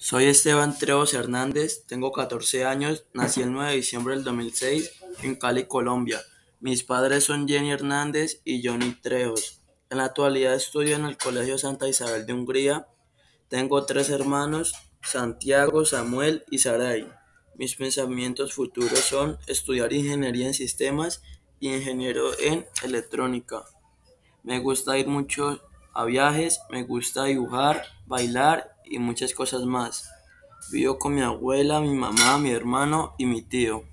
Soy Esteban Trejos Hernández, tengo 14 años, nací el 9 de diciembre del 2006 en Cali, Colombia. Mis padres son Jenny Hernández y Johnny Trejos. En la actualidad estudio en el Colegio Santa Isabel de Hungría. Tengo tres hermanos, Santiago, Samuel y Saray. Mis pensamientos futuros son estudiar ingeniería en sistemas y ingeniero en electrónica. Me gusta ir mucho a viajes, me gusta dibujar, bailar y muchas cosas más. Vivo con mi abuela, mi mamá, mi hermano y mi tío.